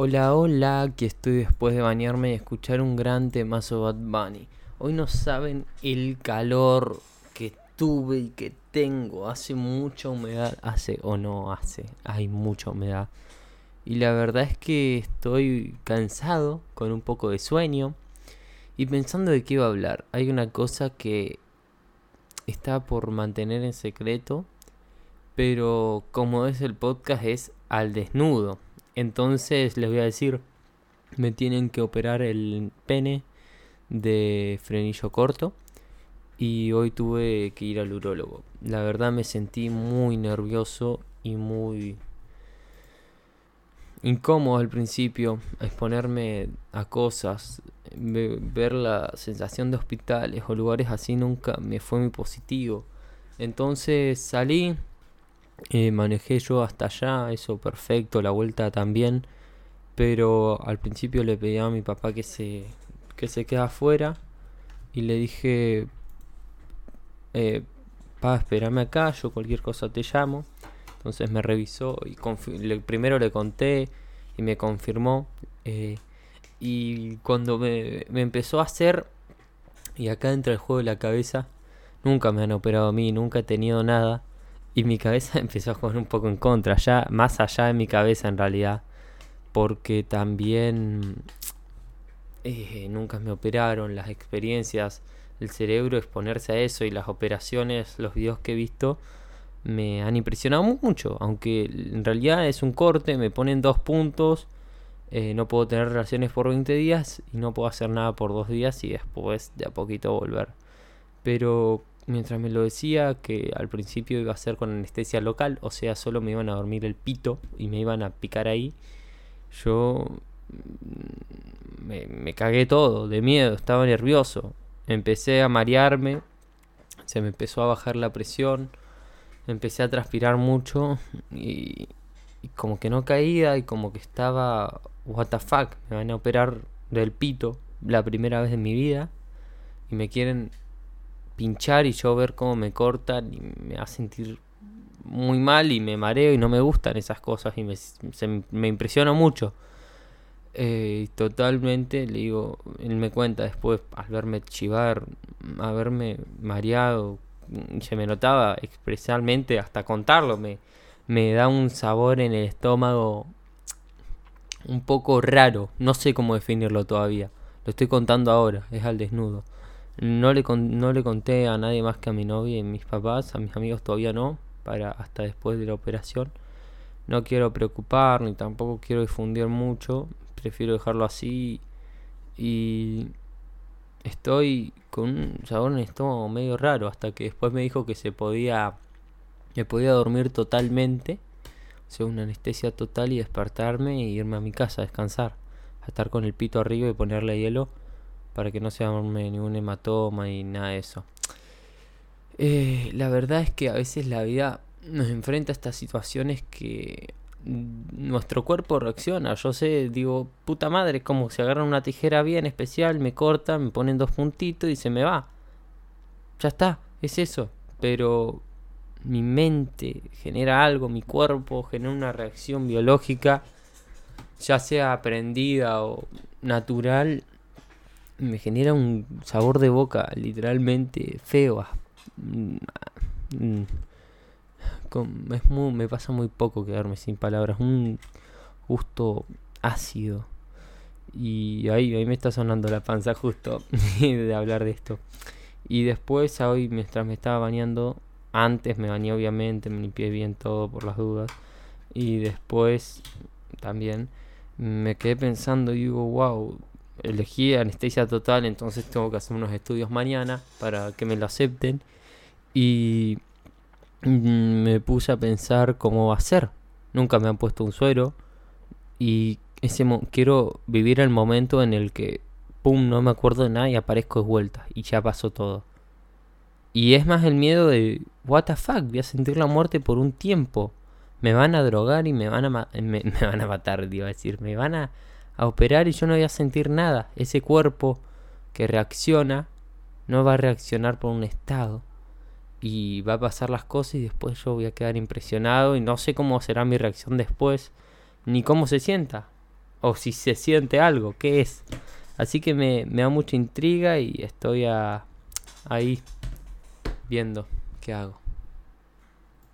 Hola, hola, aquí estoy después de bañarme y escuchar un gran temazo Bad Bunny. Hoy no saben el calor que tuve y que tengo. Hace mucha humedad, hace o no hace, hay mucha humedad. Y la verdad es que estoy cansado, con un poco de sueño. Y pensando de qué iba a hablar, hay una cosa que está por mantener en secreto. Pero como es el podcast es al desnudo. Entonces les voy a decir, me tienen que operar el pene de frenillo corto y hoy tuve que ir al urólogo. La verdad me sentí muy nervioso y muy incómodo al principio exponerme a cosas, ver la sensación de hospitales o lugares así nunca me fue muy positivo. Entonces salí, eh, manejé yo hasta allá, eso perfecto, la vuelta también. Pero al principio le pedí a mi papá que se, que se quede afuera. Y le dije, eh, pa, espérame acá, yo cualquier cosa te llamo. Entonces me revisó y primero le conté y me confirmó. Eh, y cuando me, me empezó a hacer, y acá entra el juego de la cabeza, nunca me han operado a mí, nunca he tenido nada. Y mi cabeza empezó a jugar un poco en contra, ya más allá de mi cabeza en realidad. Porque también eh, nunca me operaron, las experiencias, el cerebro, exponerse a eso y las operaciones, los videos que he visto, me han impresionado mucho. Aunque en realidad es un corte, me ponen dos puntos, eh, no puedo tener relaciones por 20 días y no puedo hacer nada por dos días y después de a poquito volver. Pero mientras me lo decía que al principio iba a ser con anestesia local, o sea, solo me iban a dormir el pito y me iban a picar ahí, yo mm, me, me cagué todo, de miedo, estaba nervioso. Empecé a marearme, se me empezó a bajar la presión, empecé a transpirar mucho y, y como que no caía y como que estaba, what the fuck, me van a operar del pito la primera vez en mi vida y me quieren pinchar y yo ver cómo me cortan y me va a sentir muy mal y me mareo y no me gustan esas cosas y me, me impresiona mucho. Eh, totalmente, le digo, él me cuenta después al verme chivar, a verme mareado, se me notaba expresamente hasta contarlo, me, me da un sabor en el estómago un poco raro, no sé cómo definirlo todavía, lo estoy contando ahora, es al desnudo. No le, no le conté a nadie más que a mi novia y a mis papás, a mis amigos todavía no, para hasta después de la operación. No quiero preocupar ni tampoco quiero difundir mucho, prefiero dejarlo así y estoy con un sabor en el estómago medio raro hasta que después me dijo que se podía me podía dormir totalmente, o sea, una anestesia total y despertarme e irme a mi casa a descansar, a estar con el pito arriba y ponerle hielo para que no se arme ningún hematoma y nada de eso. Eh, la verdad es que a veces la vida nos enfrenta a estas situaciones que nuestro cuerpo reacciona. Yo sé, digo, puta madre, como si agarran una tijera bien especial, me cortan, me ponen dos puntitos y se me va. Ya está, es eso. Pero mi mente genera algo, mi cuerpo genera una reacción biológica, ya sea aprendida o natural, me genera un sabor de boca literalmente feo. Mm, mm, es muy, me pasa muy poco quedarme sin palabras. Un gusto ácido. Y ahí, ahí me está sonando la panza justo de hablar de esto. Y después, hoy, mientras me estaba bañando, antes me bañé obviamente, me limpié bien todo por las dudas. Y después también me quedé pensando y digo, wow, elegí anestesia total, entonces tengo que hacer unos estudios mañana para que me lo acepten. Y me puse a pensar cómo va a ser. Nunca me han puesto un suero. Y ese quiero vivir el momento en el que, pum, no me acuerdo de nada y aparezco de vuelta. Y ya pasó todo. Y es más el miedo de, what the fuck, voy a sentir la muerte por un tiempo. Me van a drogar y me van a, me van a matar, iba a decir. Me van a a operar y yo no voy a sentir nada. Ese cuerpo que reacciona no va a reaccionar por un estado. Y va a pasar las cosas y después yo voy a quedar impresionado y no sé cómo será mi reacción después, ni cómo se sienta. o si se siente algo, qué es. Así que me, me da mucha intriga y estoy ahí viendo qué hago.